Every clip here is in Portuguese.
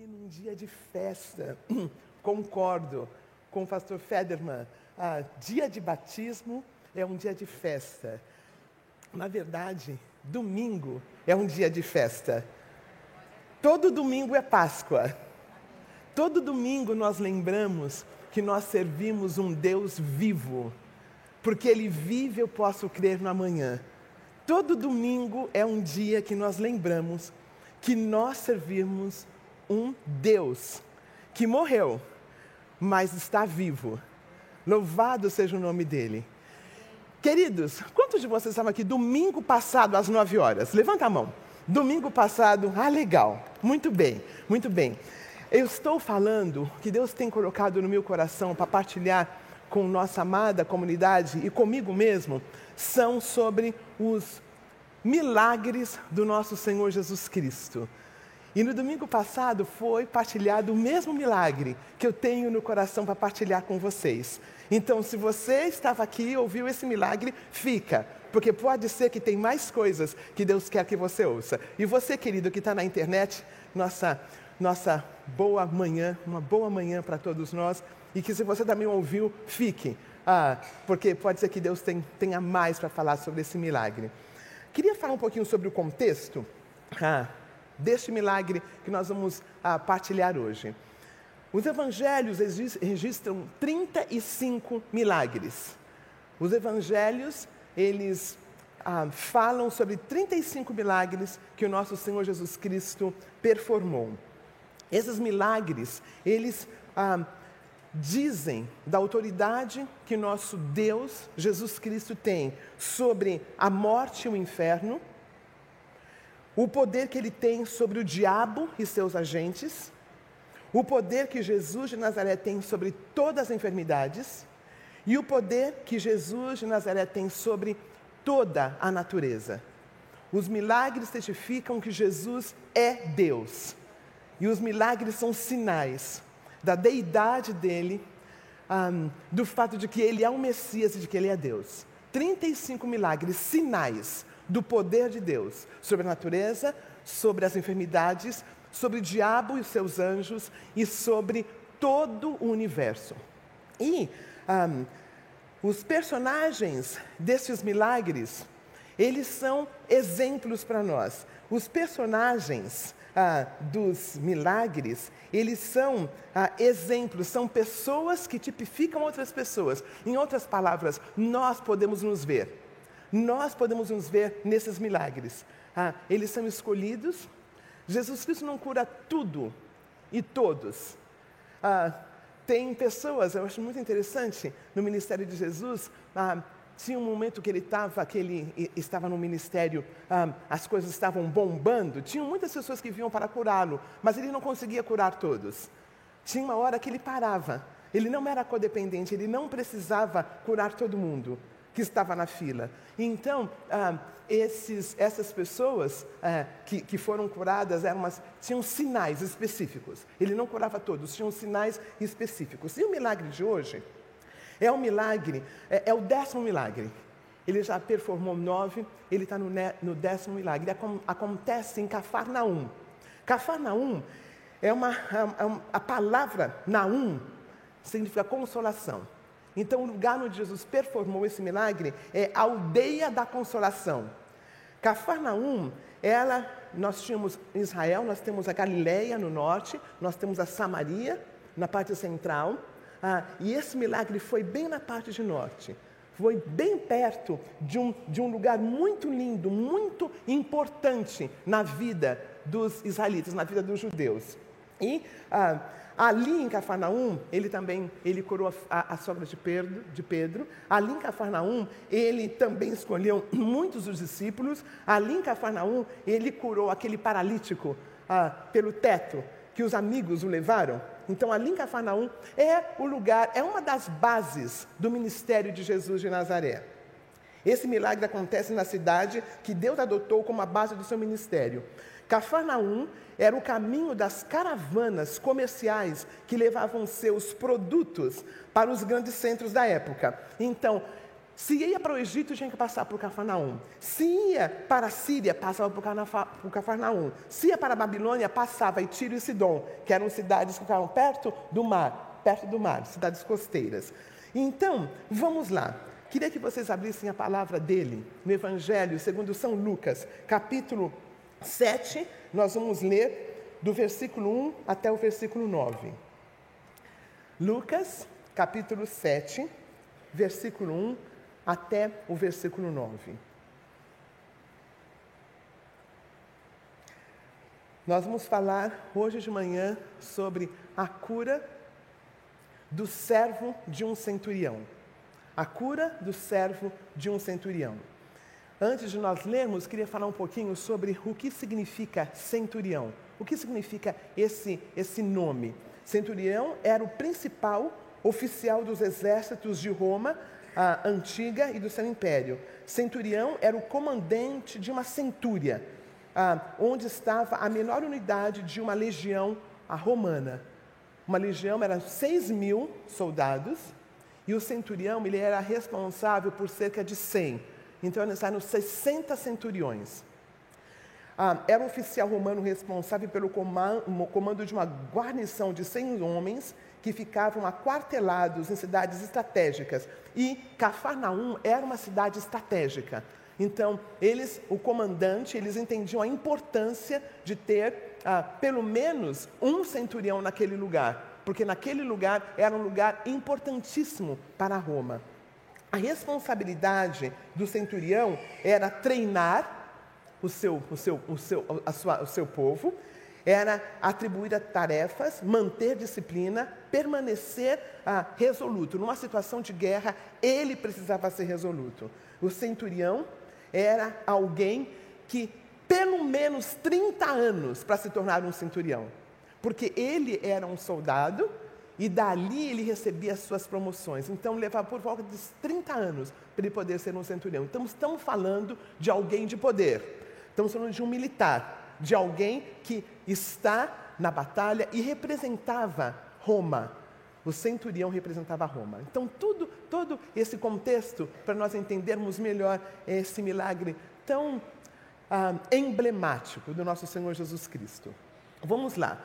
aqui num dia de festa. Concordo com o pastor Federman. Ah, dia de batismo é um dia de festa. Na verdade, domingo é um dia de festa. Todo domingo é Páscoa. Todo domingo nós lembramos que nós servimos um Deus vivo. Porque Ele vive, eu posso crer no amanhã. Todo domingo é um dia que nós lembramos que nós servimos um Deus que morreu, mas está vivo. Louvado seja o nome dele. Queridos, quantos de vocês estavam aqui domingo passado às nove horas? Levanta a mão. Domingo passado, ah, legal. Muito bem, muito bem. Eu estou falando que Deus tem colocado no meu coração para partilhar com nossa amada comunidade e comigo mesmo, são sobre os milagres do nosso Senhor Jesus Cristo. E no domingo passado foi partilhado o mesmo milagre que eu tenho no coração para partilhar com vocês. Então, se você estava aqui e ouviu esse milagre, fica, porque pode ser que tem mais coisas que Deus quer que você ouça. E você, querido, que está na internet, nossa, nossa boa manhã, uma boa manhã para todos nós. E que se você também ouviu, fique, ah, porque pode ser que Deus tem, tenha mais para falar sobre esse milagre. Queria falar um pouquinho sobre o contexto. Ah, deste milagre que nós vamos ah, partilhar hoje. Os evangelhos registram 35 milagres. Os evangelhos, eles ah, falam sobre 35 milagres que o nosso Senhor Jesus Cristo performou. Esses milagres, eles ah, dizem da autoridade que nosso Deus, Jesus Cristo, tem sobre a morte e o inferno, o poder que ele tem sobre o diabo e seus agentes, o poder que Jesus de Nazaré tem sobre todas as enfermidades e o poder que Jesus de Nazaré tem sobre toda a natureza. Os milagres testificam que Jesus é Deus. E os milagres são sinais da deidade dele, um, do fato de que ele é o Messias e de que ele é Deus. 35 milagres, sinais do poder de Deus sobre a natureza, sobre as enfermidades, sobre o diabo e os seus anjos e sobre todo o universo. E um, os personagens desses milagres, eles são exemplos para nós. Os personagens ah, dos milagres, eles são ah, exemplos, são pessoas que tipificam outras pessoas. Em outras palavras, nós podemos nos ver nós podemos nos ver nesses milagres. Ah, eles são escolhidos. Jesus Cristo não cura tudo e todos. Ah, tem pessoas, eu acho muito interessante, no ministério de Jesus, ah, tinha um momento que ele estava, que ele estava no ministério, ah, as coisas estavam bombando, tinham muitas pessoas que vinham para curá-lo, mas ele não conseguia curar todos. Tinha uma hora que ele parava, ele não era codependente, ele não precisava curar todo mundo que estava na fila. Então, ah, esses, essas pessoas ah, que, que, foram curadas eram umas, tinham sinais específicos. Ele não curava todos, tinham sinais específicos. E o milagre de hoje é um milagre, é, é o décimo milagre. Ele já performou nove, ele está no, no, décimo milagre. Acontece em Cafarnaum. Cafarnaum é uma, é uma a palavra Naum significa consolação. Então, o lugar onde Jesus performou esse milagre é a aldeia da consolação. Cafarnaum, ela, nós tínhamos Israel, nós temos a Galileia no norte, nós temos a Samaria na parte central, ah, e esse milagre foi bem na parte de norte. Foi bem perto de um, de um lugar muito lindo, muito importante na vida dos israelitas, na vida dos judeus. E ah, Ali em Cafarnaum, ele também ele curou a, a, sogra de Pedro, de Pedro. Ali em Cafarnaum, ele também escolheu muitos dos discípulos. Ali em Cafarnaum, ele curou aquele paralítico ah, pelo teto que os amigos o levaram. Então, ali em Cafarnaum é o lugar, é uma das bases do ministério de Jesus de Nazaré. Esse milagre acontece na cidade que Deus adotou como a base do seu ministério. Cafarnaum era o caminho das caravanas comerciais que levavam seus produtos para os grandes centros da época. Então, Se ia para o Egito, tinha que passar por Cafarnaum. Se ia para a Síria, passava por Cafarnaum. Se ia para a Babilônia, passava Tiro e Sidom, que eram cidades que ficavam perto do mar, perto do mar, cidades costeiras. Então, vamos lá. Queria que vocês abrissem a palavra dele no Evangelho segundo São Lucas, capítulo 7. Nós vamos ler do versículo 1 até o versículo 9. Lucas, capítulo 7, versículo 1 até o versículo 9. Nós vamos falar hoje de manhã sobre a cura do servo de um centurião. A cura do servo de um centurião. Antes de nós lermos, queria falar um pouquinho sobre o que significa centurião. O que significa esse, esse nome? Centurião era o principal oficial dos exércitos de Roma a antiga e do seu império. Centurião era o comandante de uma centúria, ah, onde estava a menor unidade de uma legião romana. Uma legião era 6 mil soldados e o centurião ele era responsável por cerca de 100. Então, eram 60 centuriões. Ah, era um oficial romano responsável pelo comando de uma guarnição de 100 homens que ficavam aquartelados em cidades estratégicas. E Cafarnaum era uma cidade estratégica. Então, eles, o comandante, eles entendiam a importância de ter ah, pelo menos um centurião naquele lugar, porque naquele lugar era um lugar importantíssimo para Roma. A responsabilidade do centurião era treinar o seu, o seu, o seu, a sua, o seu povo era atribuir tarefas, manter disciplina, permanecer ah, resoluto. Numa situação de guerra, ele precisava ser resoluto. O centurião era alguém que, pelo menos 30 anos para se tornar um centurião, porque ele era um soldado e dali ele recebia as suas promoções. Então levava por volta de 30 anos para ele poder ser um centurião. Então estamos falando de alguém de poder, estamos falando de um militar de alguém que está na batalha e representava Roma. O centurião representava Roma. Então, tudo, todo esse contexto, para nós entendermos melhor esse milagre tão ah, emblemático do nosso Senhor Jesus Cristo. Vamos lá.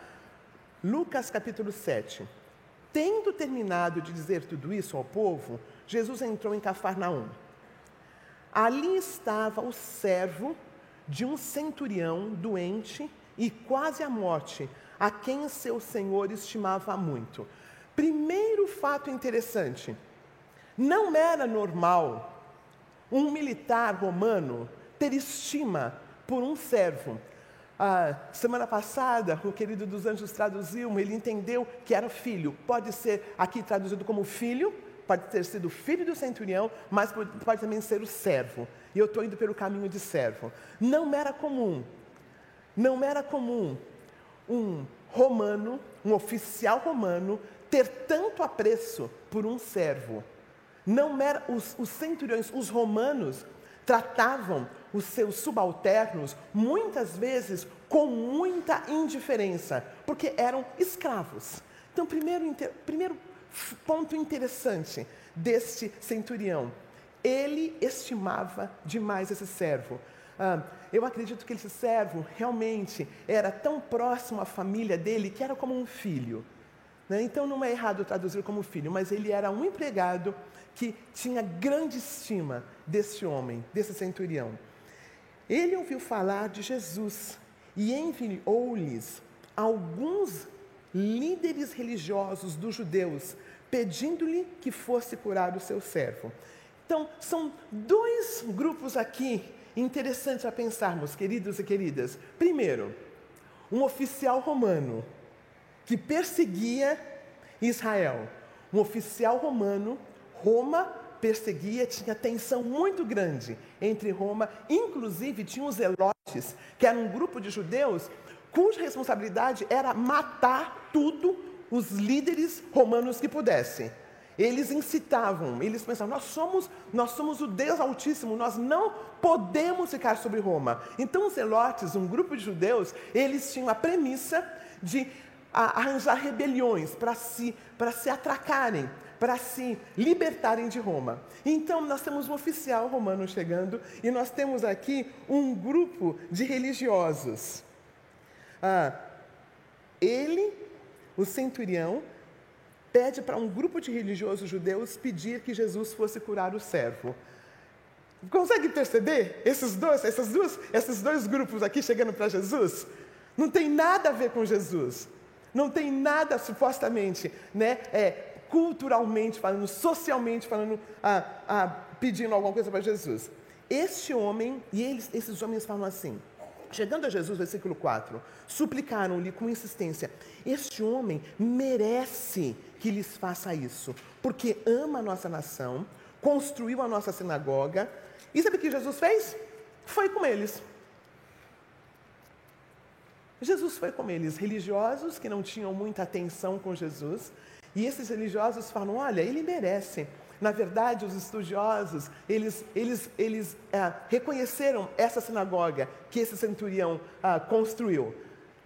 Lucas capítulo 7. Tendo terminado de dizer tudo isso ao povo, Jesus entrou em Cafarnaum. Ali estava o servo de um centurião doente e quase à morte, a quem seu senhor estimava muito. Primeiro fato interessante: não era normal um militar romano ter estima por um servo. A semana passada, o querido dos anjos traduziu, ele entendeu que era filho. Pode ser aqui traduzido como filho, pode ter sido filho do centurião, mas pode, pode também ser o servo. E eu estou indo pelo caminho de servo. Não era comum, não era comum um romano, um oficial romano, ter tanto apreço por um servo. Não era, os, os centuriões, os romanos, tratavam os seus subalternos muitas vezes com muita indiferença, porque eram escravos. Então, primeiro, primeiro ponto interessante deste centurião. Ele estimava demais esse servo. Ah, eu acredito que esse servo realmente era tão próximo à família dele que era como um filho. Né? Então não é errado traduzir como filho, mas ele era um empregado que tinha grande estima desse homem, desse centurião. Ele ouviu falar de Jesus e enviou-lhes alguns líderes religiosos dos judeus, pedindo-lhe que fosse curar o seu servo. Então, são dois grupos aqui interessantes a pensarmos, queridos e queridas. Primeiro, um oficial romano que perseguia Israel. Um oficial romano, Roma perseguia, tinha tensão muito grande entre Roma, inclusive tinha os Zelotes, que era um grupo de judeus cuja responsabilidade era matar tudo os líderes romanos que pudessem. Eles incitavam, eles pensavam: nós somos, nós somos o Deus Altíssimo, nós não podemos ficar sobre Roma. Então, os Zelotes, um grupo de judeus, eles tinham a premissa de arranjar rebeliões para se, para se atracarem, para se libertarem de Roma. Então, nós temos um oficial romano chegando e nós temos aqui um grupo de religiosos. Ah, ele, o centurião, pede para um grupo de religiosos judeus pedir que Jesus fosse curar o servo. Consegue perceber esses dois, essas duas, esses dois grupos aqui chegando para Jesus? Não tem nada a ver com Jesus. Não tem nada, supostamente, né, é, culturalmente falando, socialmente falando, a, a, pedindo alguma coisa para Jesus. Este homem, e eles, esses homens falam assim, chegando a Jesus, versículo 4, suplicaram-lhe com insistência: Este homem merece que lhes faça isso, porque ama a nossa nação, construiu a nossa sinagoga. E sabe o que Jesus fez? Foi com eles. Jesus foi com eles, religiosos que não tinham muita atenção com Jesus, e esses religiosos falam: olha, ele merece. Na verdade, os estudiosos, eles, eles, eles é, reconheceram essa sinagoga que esse centurião ah, construiu.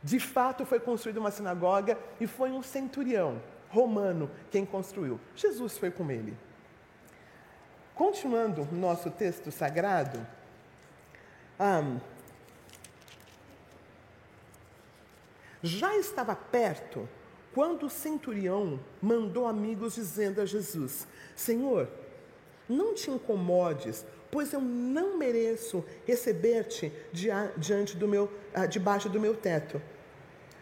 De fato, foi construída uma sinagoga e foi um centurião romano quem construiu. Jesus foi com ele. Continuando nosso texto sagrado, um, já estava perto quando o centurião mandou amigos dizendo a Jesus: Senhor, não te incomodes, pois eu não mereço receber-te diante do meu, ah, debaixo do meu teto.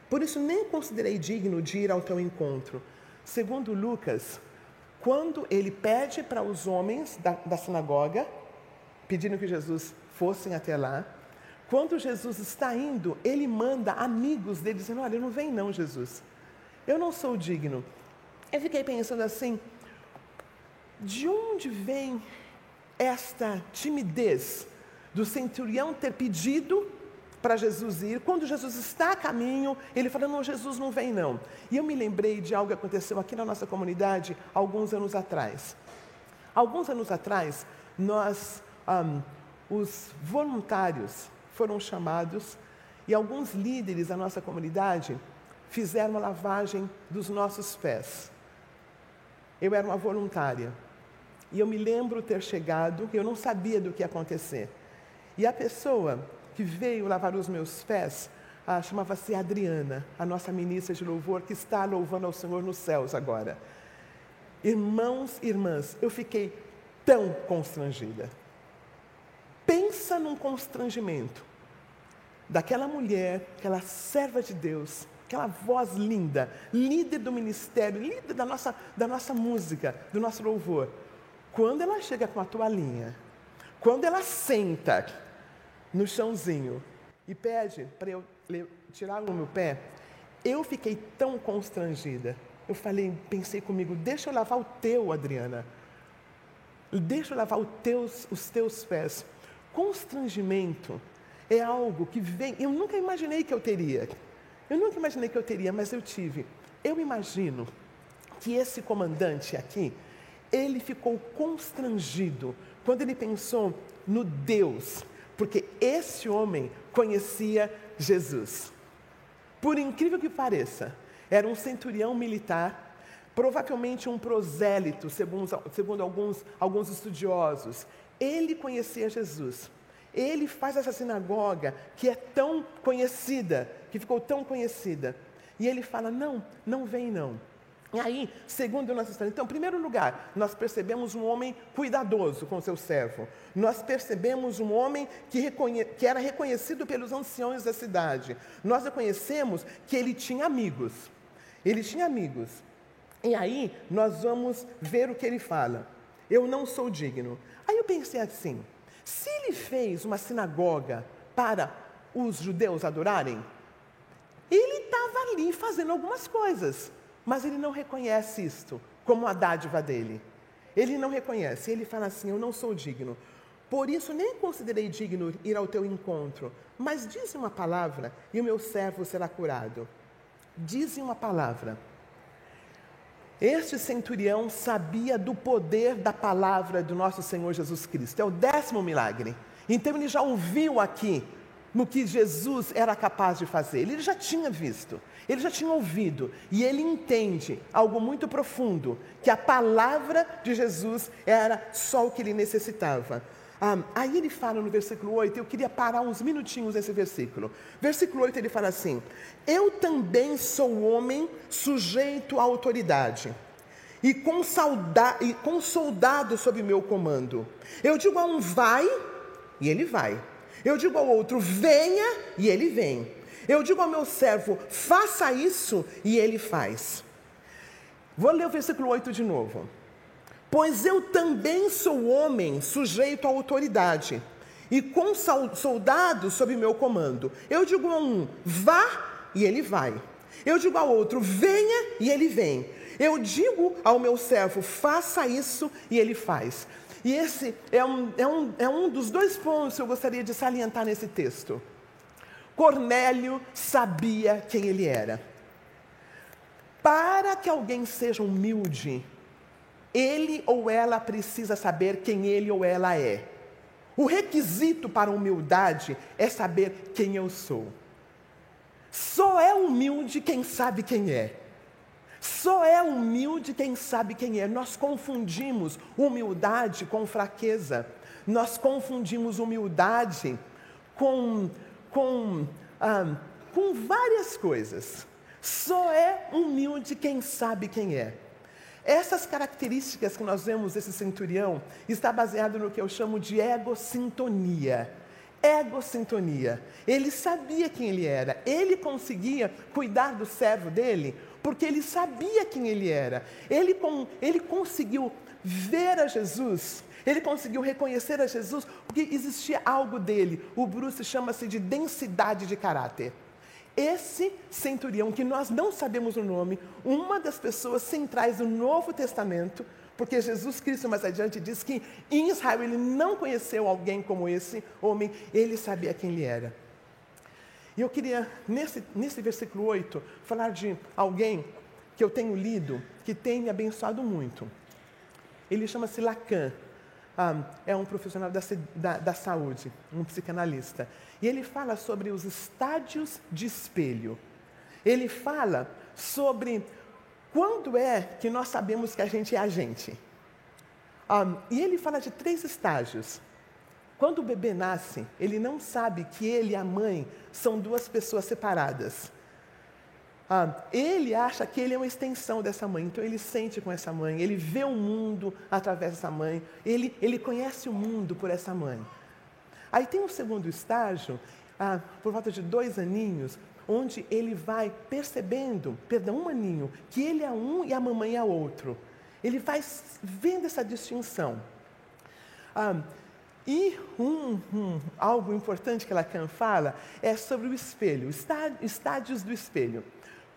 Por isso nem considerei digno de ir ao teu encontro. Segundo Lucas, quando ele pede para os homens da, da sinagoga, pedindo que Jesus fossem até lá, quando Jesus está indo, ele manda amigos dele dizendo: Olha, não vem não, Jesus. Eu não sou digno. Eu fiquei pensando assim: de onde vem esta timidez do centurião ter pedido para Jesus ir? Quando Jesus está a caminho, ele fala: Não, Jesus não vem não. E eu me lembrei de algo que aconteceu aqui na nossa comunidade alguns anos atrás. Alguns anos atrás, nós, um, os voluntários, foram chamados e alguns líderes da nossa comunidade fizeram a lavagem dos nossos pés. Eu era uma voluntária e eu me lembro ter chegado, eu não sabia do que ia acontecer. E a pessoa que veio lavar os meus pés ah, chamava-se Adriana, a nossa ministra de louvor, que está louvando ao Senhor nos céus agora. Irmãos e irmãs, eu fiquei tão constrangida. Pensa num constrangimento daquela mulher, aquela serva de Deus, aquela voz linda, líder do ministério, líder da nossa, da nossa música, do nosso louvor. Quando ela chega com a toalhinha, quando ela senta no chãozinho e pede para eu tirar o meu pé, eu fiquei tão constrangida. Eu falei, pensei comigo, deixa eu lavar o teu, Adriana. Deixa eu lavar teus, os teus pés constrangimento é algo que vem. Eu nunca imaginei que eu teria. Eu nunca imaginei que eu teria, mas eu tive. Eu imagino que esse comandante aqui, ele ficou constrangido quando ele pensou no Deus, porque esse homem conhecia Jesus. Por incrível que pareça, era um centurião militar, provavelmente um prosélito, segundo, segundo alguns, alguns estudiosos. Ele conhecia Jesus. Ele faz essa sinagoga que é tão conhecida, que ficou tão conhecida. E ele fala: não, não vem não. E aí, segundo nossa história, então, em primeiro lugar, nós percebemos um homem cuidadoso com seu servo. Nós percebemos um homem que, reconhe... que era reconhecido pelos anciões da cidade. Nós reconhecemos que ele tinha amigos. Ele tinha amigos. E aí, nós vamos ver o que ele fala. Eu não sou digno. Aí eu pensei assim: se ele fez uma sinagoga para os judeus adorarem, ele estava ali fazendo algumas coisas, mas ele não reconhece isto como a dádiva dele. Ele não reconhece, ele fala assim: Eu não sou digno. Por isso nem considerei digno ir ao teu encontro, mas dize uma palavra e o meu servo será curado. Dize uma palavra este centurião sabia do poder da palavra do nosso Senhor Jesus Cristo. É o décimo milagre. Então ele já ouviu aqui no que Jesus era capaz de fazer. Ele já tinha visto, ele já tinha ouvido, e ele entende algo muito profundo: que a palavra de Jesus era só o que ele necessitava. Ah, aí ele fala no versículo 8, eu queria parar uns minutinhos nesse versículo. Versículo 8 ele fala assim: Eu também sou homem sujeito à autoridade, e com, sauda e com soldado sob meu comando. Eu digo a um vai, e ele vai. Eu digo ao outro venha, e ele vem. Eu digo ao meu servo faça isso, e ele faz. Vou ler o versículo 8 de novo. Pois eu também sou homem sujeito à autoridade, e com soldados sob meu comando. Eu digo a um, vá, e ele vai. Eu digo ao outro, venha, e ele vem. Eu digo ao meu servo, faça isso, e ele faz. E esse é um, é um, é um dos dois pontos que eu gostaria de salientar nesse texto. Cornélio sabia quem ele era. Para que alguém seja humilde, ele ou ela precisa saber quem ele ou ela é. O requisito para a humildade é saber quem eu sou. Só é humilde quem sabe quem é. Só é humilde quem sabe quem é. Nós confundimos humildade com fraqueza. Nós confundimos humildade com, com, ah, com várias coisas. Só é humilde quem sabe quem é. Essas características que nós vemos desse centurião está baseado no que eu chamo de egosintonia. Egosintonia. Ele sabia quem ele era, ele conseguia cuidar do servo dele, porque ele sabia quem ele era. Ele, ele conseguiu ver a Jesus, ele conseguiu reconhecer a Jesus, porque existia algo dele. O Bruce chama-se de densidade de caráter. Esse centurião, que nós não sabemos o nome, uma das pessoas centrais do Novo Testamento, porque Jesus Cristo mais adiante diz que em Israel ele não conheceu alguém como esse homem, ele sabia quem ele era. E eu queria, nesse, nesse versículo 8, falar de alguém que eu tenho lido, que tem me abençoado muito. Ele chama-se Lacan um, é um profissional da, da, da saúde, um psicanalista. E ele fala sobre os estádios de espelho. Ele fala sobre quando é que nós sabemos que a gente é a gente. Um, e ele fala de três estágios. Quando o bebê nasce, ele não sabe que ele e a mãe são duas pessoas separadas. Ah, ele acha que ele é uma extensão dessa mãe, então ele sente com essa mãe, ele vê o mundo através dessa mãe, ele, ele conhece o mundo por essa mãe. Aí tem um segundo estágio, ah, por volta de dois aninhos, onde ele vai percebendo, perdão, um aninho, que ele é um e a mamãe é outro. Ele vai vendo essa distinção. Ah, e um, um, algo importante que Lacan fala é sobre o espelho, estádios do espelho.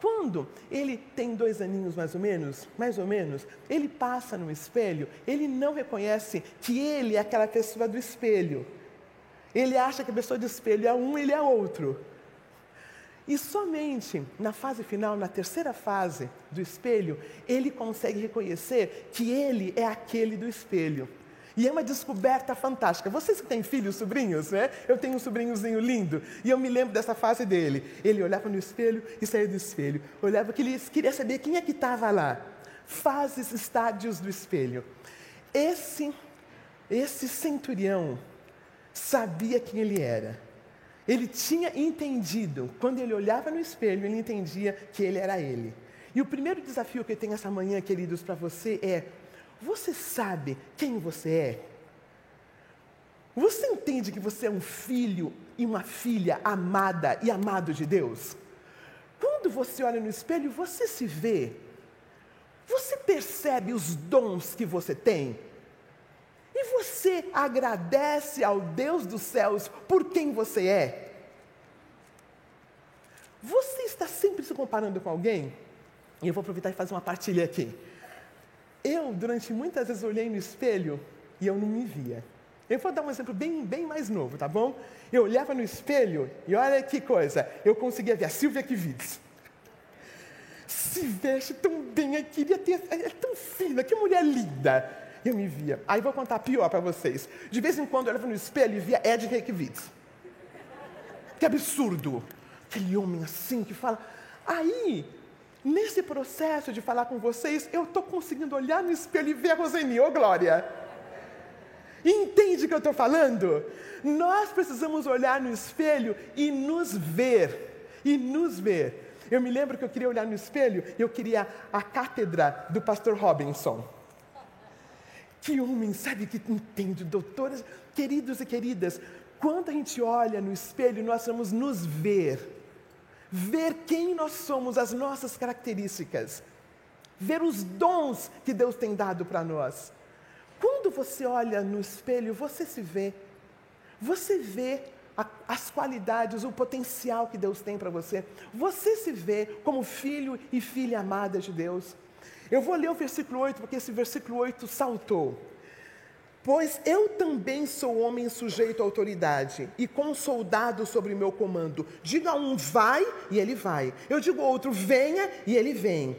Quando ele tem dois aninhos mais ou menos, mais ou menos, ele passa no espelho, ele não reconhece que ele é aquela pessoa do espelho. Ele acha que a pessoa do espelho é um, ele é outro. E somente na fase final, na terceira fase do espelho, ele consegue reconhecer que ele é aquele do espelho. E é uma descoberta fantástica. Vocês que têm filhos, sobrinhos, né? Eu tenho um sobrinhozinho lindo. E eu me lembro dessa fase dele. Ele olhava no espelho e saía do espelho. Olhava que ele queria saber quem é que estava lá. Fases, estádios do espelho. Esse, esse centurião sabia quem ele era. Ele tinha entendido. Quando ele olhava no espelho, ele entendia que ele era ele. E o primeiro desafio que eu tenho essa manhã, queridos, para você é você sabe quem você é? Você entende que você é um filho e uma filha amada e amado de Deus? Quando você olha no espelho, você se vê. Você percebe os dons que você tem? E você agradece ao Deus dos céus por quem você é? Você está sempre se comparando com alguém? E eu vou aproveitar e fazer uma partilha aqui. Eu, durante muitas vezes, olhei no espelho e eu não me via. Eu vou dar um exemplo bem, bem mais novo, tá bom? Eu olhava no espelho e olha que coisa, eu conseguia ver a Silvia Kivitz. Se veste tão bem, eu queria ter, é tão fina, que mulher linda. Eu me via. Aí vou contar pior para vocês. De vez em quando eu olhava no espelho e via Ed Reykjavitz. que absurdo. Aquele homem assim que fala. Aí, nesse processo de falar com vocês, eu estou conseguindo olhar no espelho e ver a Roseni, ô oh, Glória. Entende o que eu estou falando? Nós precisamos olhar no espelho e nos ver. E nos ver. Eu me lembro que eu queria olhar no espelho e eu queria a cátedra do pastor Robinson. Que homem, sabe, que entende, doutores, queridos e queridas, quando a gente olha no espelho, nós vamos nos ver. Ver quem nós somos, as nossas características. Ver os dons que Deus tem dado para nós. Quando você olha no espelho, você se vê. Você vê a, as qualidades, o potencial que Deus tem para você. Você se vê como filho e filha amada de Deus. Eu vou ler o versículo 8, porque esse versículo 8 saltou. Pois eu também sou homem sujeito à autoridade, e com soldado sobre meu comando. Diga a um vai, e ele vai. Eu digo ao outro venha, e ele vem.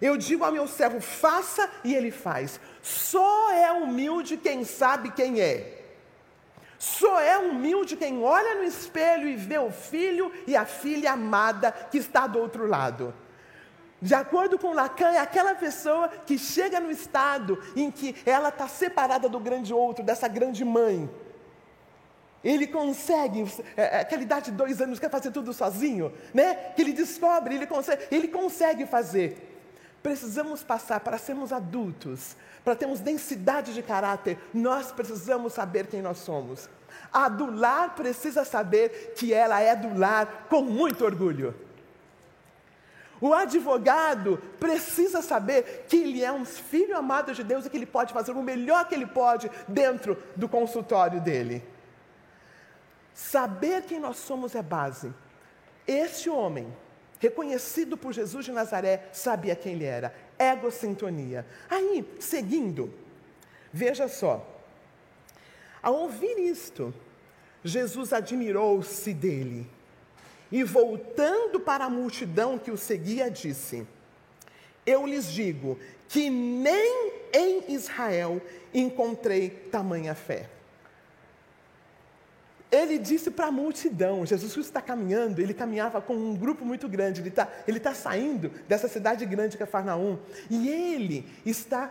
Eu digo ao meu servo faça, e ele faz. Só é humilde quem sabe quem é. Só é humilde quem olha no espelho e vê o filho e a filha amada que está do outro lado. De acordo com Lacan, é aquela pessoa que chega no estado em que ela está separada do grande outro, dessa grande mãe. Ele consegue, é, é, aquela idade de dois anos, quer fazer tudo sozinho, né? Que ele descobre, ele consegue, ele consegue fazer. Precisamos passar para sermos adultos, para termos densidade de caráter, nós precisamos saber quem nós somos. A do lar precisa saber que ela é do lar com muito orgulho. O advogado precisa saber que ele é um filho amado de Deus e que ele pode fazer o melhor que ele pode dentro do consultório dele. Saber quem nós somos é base. Este homem, reconhecido por Jesus de Nazaré, sabia quem ele era. Egocintonia. Aí, seguindo, veja só. Ao ouvir isto, Jesus admirou-se dele e voltando para a multidão que o seguia, disse: Eu lhes digo que nem em Israel encontrei tamanha fé. Ele disse para a multidão, Jesus Cristo está caminhando, ele caminhava com um grupo muito grande, ele está ele tá saindo dessa cidade grande que é e ele está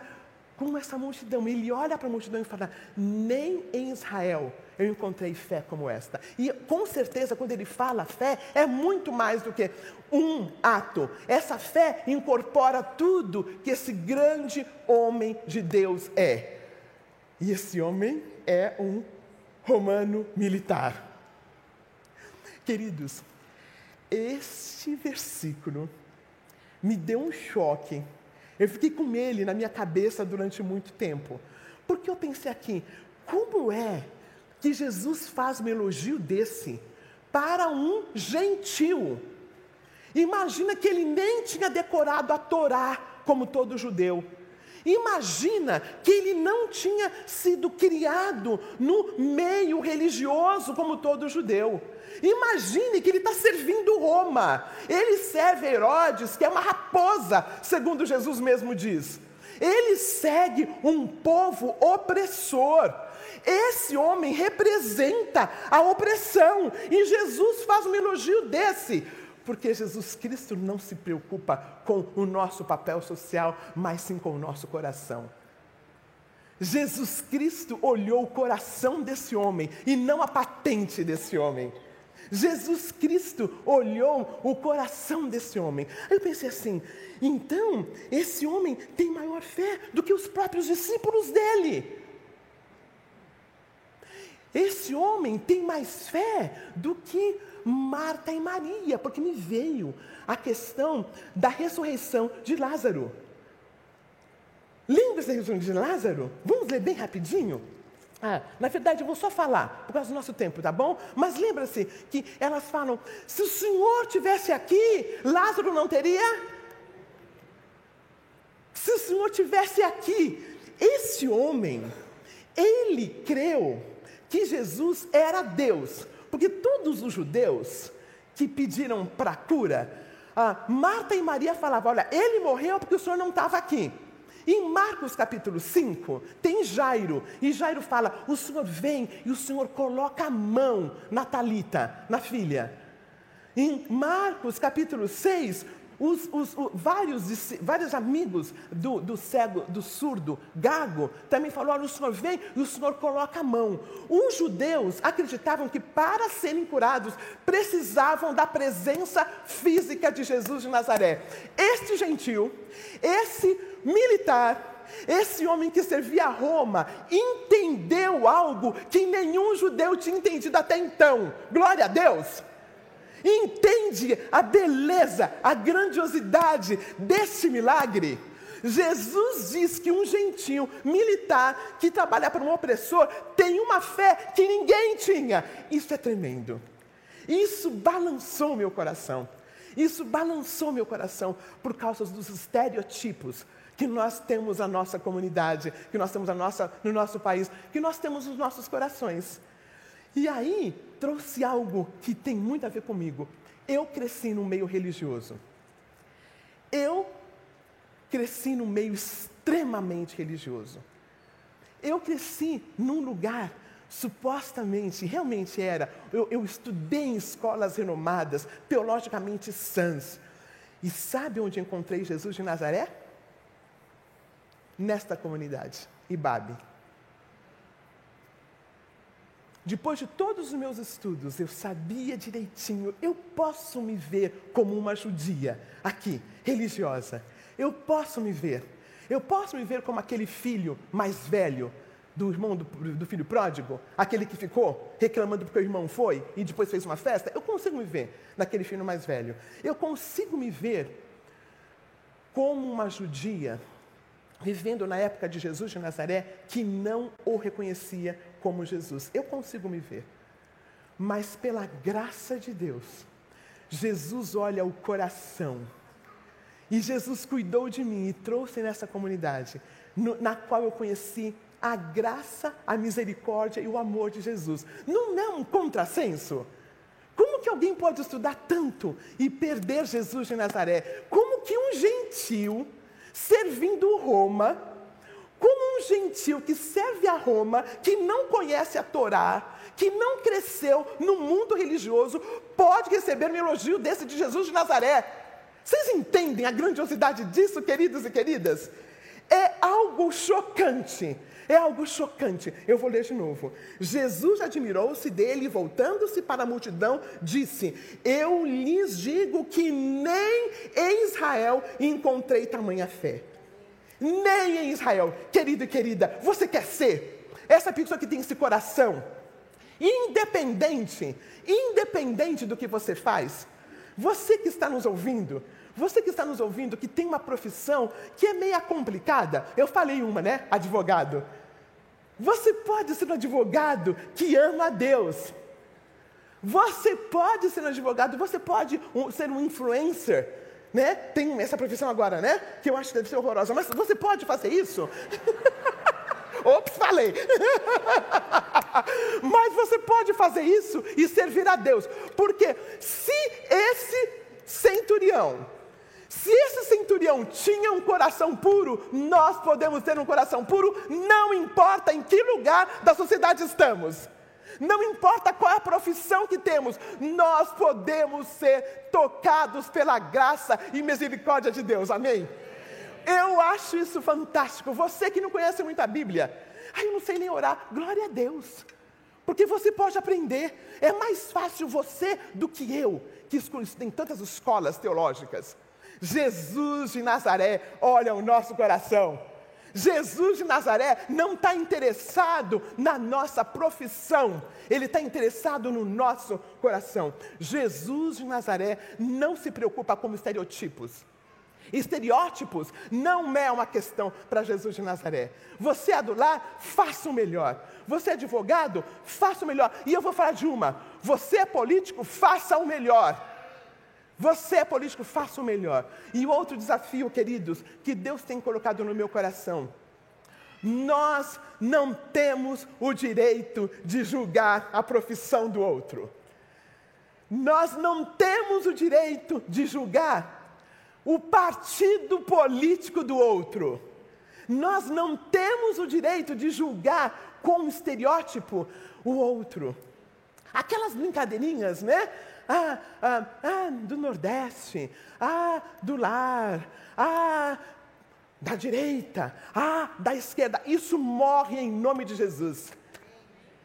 com essa multidão. Ele olha para a multidão e fala: Nem em Israel eu encontrei fé como esta. E com certeza, quando ele fala fé, é muito mais do que um ato. Essa fé incorpora tudo que esse grande homem de Deus é. E esse homem é um romano militar. Queridos, este versículo me deu um choque eu fiquei com ele na minha cabeça durante muito tempo. Porque eu pensei aqui, como é que Jesus faz um elogio desse para um gentil? Imagina que ele nem tinha decorado a Torá como todo judeu. Imagina que ele não tinha sido criado no meio religioso como todo judeu. Imagine que ele está servindo Roma. Ele serve Herodes, que é uma raposa, segundo Jesus mesmo diz. Ele segue um povo opressor. Esse homem representa a opressão. E Jesus faz um elogio desse. Porque Jesus Cristo não se preocupa com o nosso papel social, mas sim com o nosso coração. Jesus Cristo olhou o coração desse homem e não a patente desse homem. Jesus Cristo olhou o coração desse homem. Aí eu pensei assim: então, esse homem tem maior fé do que os próprios discípulos dele. Esse homem tem mais fé do que Marta e Maria, porque me veio a questão da ressurreição de Lázaro. Lembra da ressurreição de Lázaro? Vamos ler bem rapidinho? Ah, na verdade, eu vou só falar, por causa do nosso tempo, tá bom? Mas lembra-se que elas falam: se o Senhor tivesse aqui, Lázaro não teria? Se o Senhor tivesse aqui, esse homem, ele creu que Jesus era Deus, porque todos os judeus que pediram para cura, Marta e Maria falavam: olha, ele morreu porque o Senhor não estava aqui. Em Marcos capítulo 5, tem Jairo, e Jairo fala: O Senhor vem e o Senhor coloca a mão na Talita, na filha. Em Marcos capítulo 6, os, os, os, vários, vários amigos do, do, cego, do surdo, gago, também falaram: o Senhor vem e o Senhor coloca a mão. Os judeus acreditavam que para serem curados precisavam da presença física de Jesus de Nazaré. Este gentil, esse militar, esse homem que servia a Roma, entendeu algo que nenhum judeu tinha entendido até então. Glória a Deus! Entende a beleza, a grandiosidade desse milagre. Jesus diz que um gentil militar que trabalha para um opressor tem uma fé que ninguém tinha. Isso é tremendo. Isso balançou meu coração. Isso balançou meu coração por causa dos estereotipos que nós temos na nossa comunidade, que nós temos a nossa, no nosso país, que nós temos nos nossos corações. E aí trouxe algo que tem muito a ver comigo. Eu cresci no meio religioso. Eu cresci no meio extremamente religioso. Eu cresci num lugar supostamente, realmente era. Eu, eu, estudei em escolas renomadas, teologicamente sãs. E sabe onde encontrei Jesus de Nazaré? Nesta comunidade, Ibabe. Depois de todos os meus estudos, eu sabia direitinho, eu posso me ver como uma judia, aqui, religiosa. Eu posso me ver. Eu posso me ver como aquele filho mais velho do irmão do, do, filho pródigo, aquele que ficou reclamando porque o irmão foi e depois fez uma festa. Eu consigo me ver naquele filho mais velho. Eu consigo me ver como uma judia vivendo na época de Jesus de Nazaré que não o reconhecia como Jesus. Eu consigo me ver. Mas pela graça de Deus, Jesus olha o coração. E Jesus cuidou de mim e trouxe nessa comunidade, no, na qual eu conheci a graça, a misericórdia e o amor de Jesus. Não é um contrassenso? Como que alguém pode estudar tanto e perder Jesus de Nazaré? Como que um gentil, servindo Roma, como um gentil que serve a Roma, que não conhece a Torá, que não cresceu no mundo religioso, pode receber um elogio desse de Jesus de Nazaré. Vocês entendem a grandiosidade disso, queridos e queridas? É algo chocante. É algo chocante. Eu vou ler de novo. Jesus admirou-se dele e, voltando-se para a multidão, disse: Eu lhes digo que nem em Israel encontrei tamanha fé nem em Israel. Querido e querida, você quer ser essa pessoa que tem esse coração, independente, independente do que você faz. Você que está nos ouvindo, você que está nos ouvindo, que tem uma profissão que é meia complicada, eu falei uma, né? Advogado. Você pode ser um advogado que ama a Deus. Você pode ser um advogado, você pode ser um influencer né? Tem essa profissão agora, né? Que eu acho que deve ser horrorosa. Mas você pode fazer isso? Ops, falei. Mas você pode fazer isso e servir a Deus. Porque se esse centurião, se esse centurião tinha um coração puro, nós podemos ter um coração puro, não importa em que lugar da sociedade estamos. Não importa qual é a profissão que temos, nós podemos ser tocados pela graça e misericórdia de Deus. Amém? Eu acho isso fantástico. Você que não conhece muito a Bíblia, ai, eu não sei nem orar. Glória a Deus. Porque você pode aprender. É mais fácil você do que eu, que tem tantas escolas teológicas. Jesus de Nazaré olha o nosso coração. Jesus de Nazaré não está interessado na nossa profissão, ele está interessado no nosso coração. Jesus de Nazaré não se preocupa com estereotipos. Estereótipos não é uma questão para Jesus de Nazaré. Você é do lar, faça o melhor. Você é advogado, faça o melhor. E eu vou falar de uma: você é político, faça o melhor. Você é político, faça o melhor. E outro desafio, queridos, que Deus tem colocado no meu coração. Nós não temos o direito de julgar a profissão do outro. Nós não temos o direito de julgar o partido político do outro. Nós não temos o direito de julgar com estereótipo o outro. Aquelas brincadeirinhas, né? Ah, ah, ah, do Nordeste, ah, do lar, ah, da direita, ah, da esquerda. Isso morre em nome de Jesus.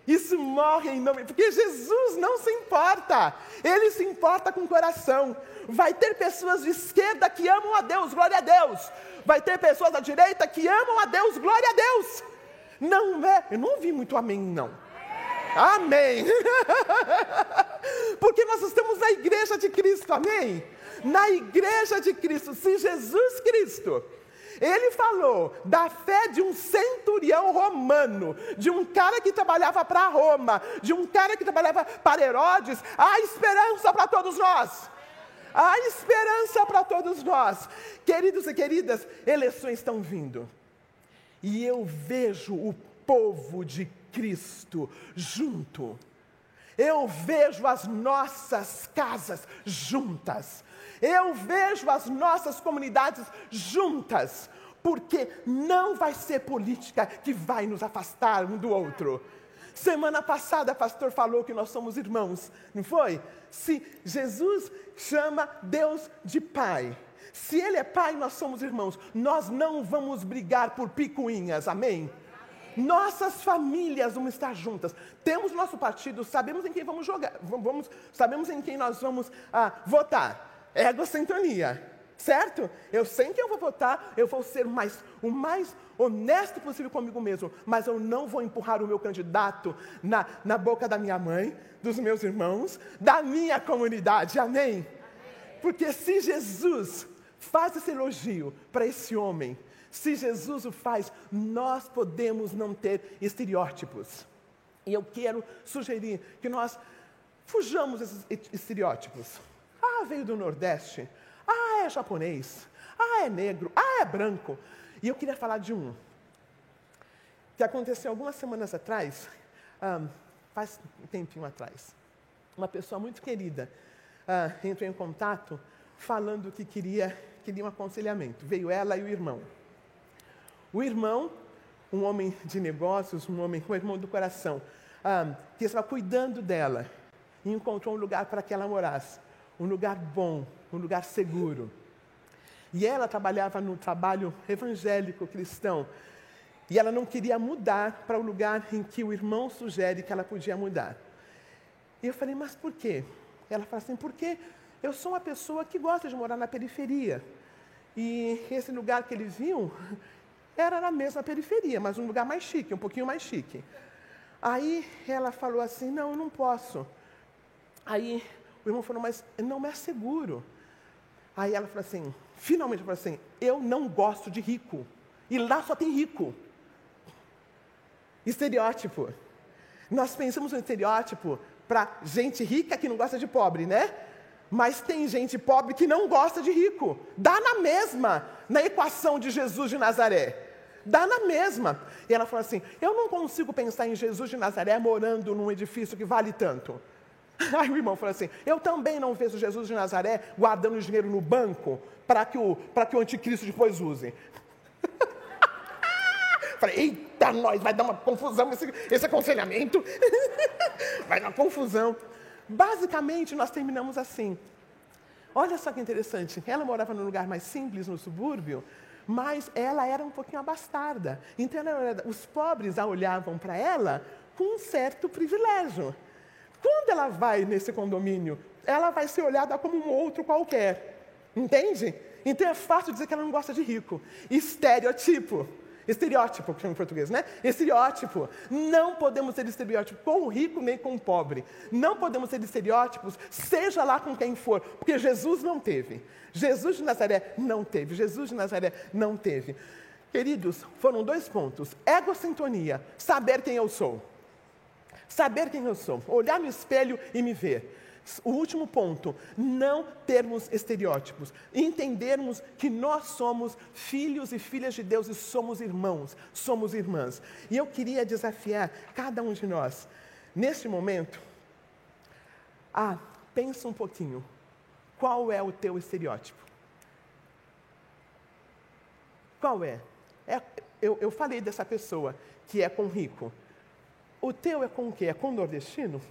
Isso morre em nome, porque Jesus não se importa, ele se importa com o coração. Vai ter pessoas de esquerda que amam a Deus, glória a Deus. Vai ter pessoas da direita que amam a Deus, glória a Deus. Não é, eu não ouvi muito amém, não. Amém. porque nós estamos na igreja de Cristo, amém? Na igreja de Cristo, se Jesus Cristo ele falou da fé de um centurião romano, de um cara que trabalhava para Roma, de um cara que trabalhava para Herodes. Há esperança para todos nós. Há esperança para todos nós. Queridos e queridas, eleições estão vindo. E eu vejo o povo de Cristo junto. Eu vejo as nossas casas juntas. Eu vejo as nossas comunidades juntas, porque não vai ser política que vai nos afastar um do outro. Semana passada, o pastor falou que nós somos irmãos, não foi? Se Jesus chama Deus de Pai, se Ele é Pai, nós somos irmãos, nós não vamos brigar por picuinhas, amém? Nossas famílias vão estar juntas. Temos nosso partido, sabemos em quem vamos jogar, vamos, sabemos em quem nós vamos ah, votar egocentonia, certo? Eu sei que eu vou votar, eu vou ser mais, o mais honesto possível comigo mesmo, mas eu não vou empurrar o meu candidato na, na boca da minha mãe, dos meus irmãos, da minha comunidade, amém? amém. Porque se Jesus faz esse elogio para esse homem, se Jesus o faz, nós podemos não ter estereótipos. E eu quero sugerir que nós fujamos esses estereótipos. Ah, veio do Nordeste. Ah, é japonês. Ah, é negro. Ah, é branco. E eu queria falar de um que aconteceu algumas semanas atrás, faz um tempinho atrás. Uma pessoa muito querida entrou em contato falando que queria, queria um aconselhamento. Veio ela e o irmão. O irmão, um homem de negócios, um homem, um irmão do coração, um, que estava cuidando dela e encontrou um lugar para que ela morasse um lugar bom, um lugar seguro. E ela trabalhava no trabalho evangélico cristão. E ela não queria mudar para o lugar em que o irmão sugere que ela podia mudar. E eu falei, mas por quê? Ela falou assim, porque eu sou uma pessoa que gosta de morar na periferia. E esse lugar que eles viam era na mesma periferia, mas um lugar mais chique, um pouquinho mais chique. Aí ela falou assim, não, eu não posso. Aí o irmão falou, mas não é seguro. Aí ela falou assim, finalmente falou assim, eu não gosto de rico. E lá só tem rico. Estereótipo. Nós pensamos no estereótipo para gente rica que não gosta de pobre, né? Mas tem gente pobre que não gosta de rico. Dá na mesma, na equação de Jesus de Nazaré. Dá na mesma. E ela falou assim: Eu não consigo pensar em Jesus de Nazaré morando num edifício que vale tanto. Aí o irmão falou assim: Eu também não vejo Jesus de Nazaré guardando dinheiro no banco para que, o, que o anticristo depois use. Falei, eita, nós, vai dar uma confusão esse, esse aconselhamento. vai dar uma confusão. Basicamente, nós terminamos assim. Olha só que interessante. Ela morava num lugar mais simples, no subúrbio, mas ela era um pouquinho abastarda. Então, era, os pobres a olhavam para ela com um certo privilégio. Quando ela vai nesse condomínio, ela vai ser olhada como um outro qualquer. Entende? Então é fácil dizer que ela não gosta de rico. Estereotipo. Estereótipo, que chama em português, né? Estereótipo. Não podemos ser estereótipo com o rico nem com o pobre. Não podemos ser estereótipos, seja lá com quem for, porque Jesus não teve. Jesus de Nazaré não teve. Jesus de Nazaré não teve. Queridos, foram dois pontos: egocentonia, saber quem eu sou. Saber quem eu sou, olhar no espelho e me ver. O último ponto, não termos estereótipos, entendermos que nós somos filhos e filhas de Deus e somos irmãos, somos irmãs. E eu queria desafiar cada um de nós, neste momento, a pensa um pouquinho, qual é o teu estereótipo? Qual é? é eu, eu falei dessa pessoa que é com rico. O teu é com o quê? É com nordestino?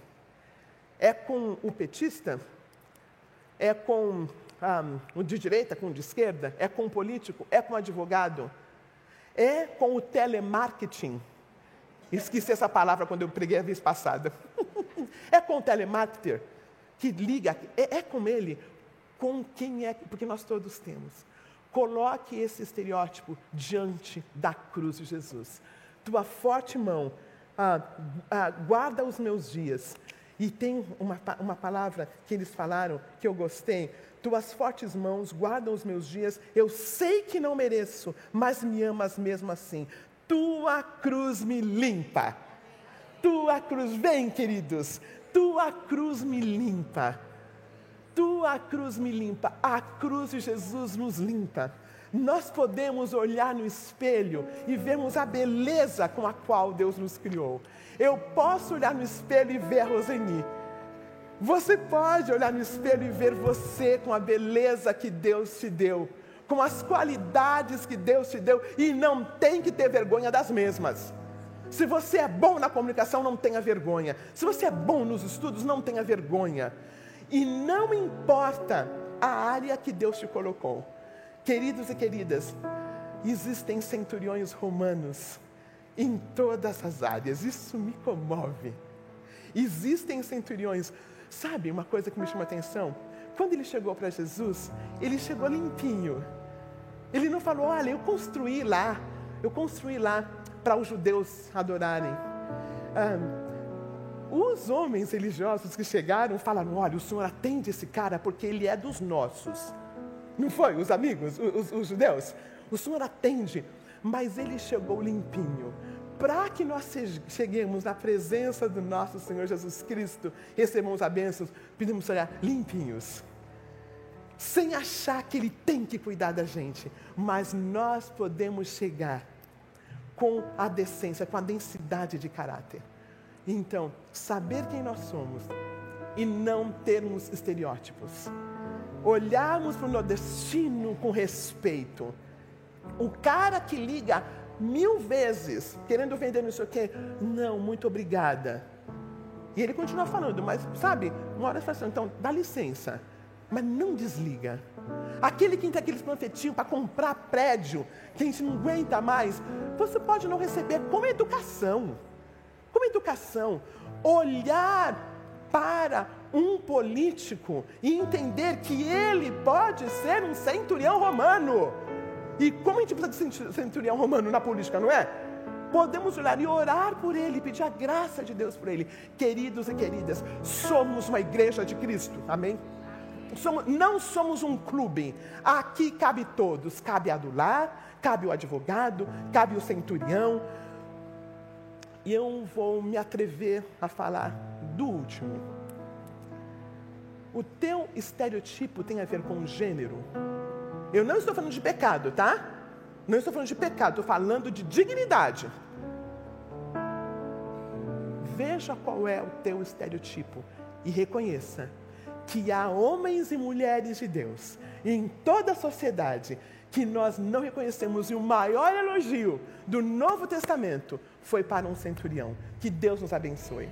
É com o petista? É com o de direita, com o de esquerda? É com o político? É com o advogado? É com o telemarketing? Esqueci essa palavra quando eu preguei a vez passada. é com o telemarketer que liga, é, é com ele, com quem é, porque nós todos temos. Coloque esse estereótipo diante da cruz de Jesus. Tua forte mão ah, ah, guarda os meus dias. E tem uma, uma palavra que eles falaram que eu gostei. Tuas fortes mãos guardam os meus dias. Eu sei que não mereço, mas me amas mesmo assim. Tua cruz me limpa. Tua cruz, vem, queridos. Tua cruz me limpa. Tua cruz me limpa. A cruz de Jesus nos limpa nós podemos olhar no espelho e vermos a beleza com a qual Deus nos criou. Eu posso olhar no espelho e ver a Roseni. Você pode olhar no espelho e ver você com a beleza que Deus te deu, com as qualidades que Deus te deu, e não tem que ter vergonha das mesmas. Se você é bom na comunicação, não tenha vergonha. Se você é bom nos estudos, não tenha vergonha. E não importa a área que Deus te colocou. Queridos e queridas, existem centuriões romanos em todas as áreas, isso me comove. Existem centuriões, sabe uma coisa que me chama a atenção? Quando ele chegou para Jesus, ele chegou limpinho. Ele não falou, olha, eu construí lá, eu construí lá para os judeus adorarem. Ah, os homens religiosos que chegaram falaram: olha, o senhor atende esse cara porque ele é dos nossos. Não foi? Os amigos, os, os judeus? O Senhor atende, mas ele chegou limpinho. Para que nós cheguemos na presença do nosso Senhor Jesus Cristo, recebamos a bênção, pedimos olhar limpinhos. Sem achar que Ele tem que cuidar da gente, mas nós podemos chegar com a decência, com a densidade de caráter. Então, saber quem nós somos e não termos estereótipos olharmos para o nordestino com respeito. O cara que liga mil vezes, querendo vender não sei o quê, não, muito obrigada. E ele continua falando, mas sabe, uma hora ele fala assim, então dá licença, mas não desliga. Aquele que tem aqueles panfletinhos para comprar prédio, que a gente não aguenta mais, você pode não receber como educação. Como educação, olhar para um político e entender que ele pode ser um centurião romano. E como a gente precisa de centurião romano na política, não é? Podemos olhar e orar por ele, pedir a graça de Deus por ele. Queridos e queridas, somos uma igreja de Cristo, amém? Somos, não somos um clube. Aqui cabe todos: cabe a do lar, cabe o advogado, cabe o centurião. E eu vou me atrever a falar do último. O teu estereotipo tem a ver com gênero. Eu não estou falando de pecado, tá? Não estou falando de pecado, estou falando de dignidade. Veja qual é o teu estereotipo e reconheça que há homens e mulheres de Deus em toda a sociedade que nós não reconhecemos e o maior elogio do Novo Testamento foi para um centurião. Que Deus nos abençoe.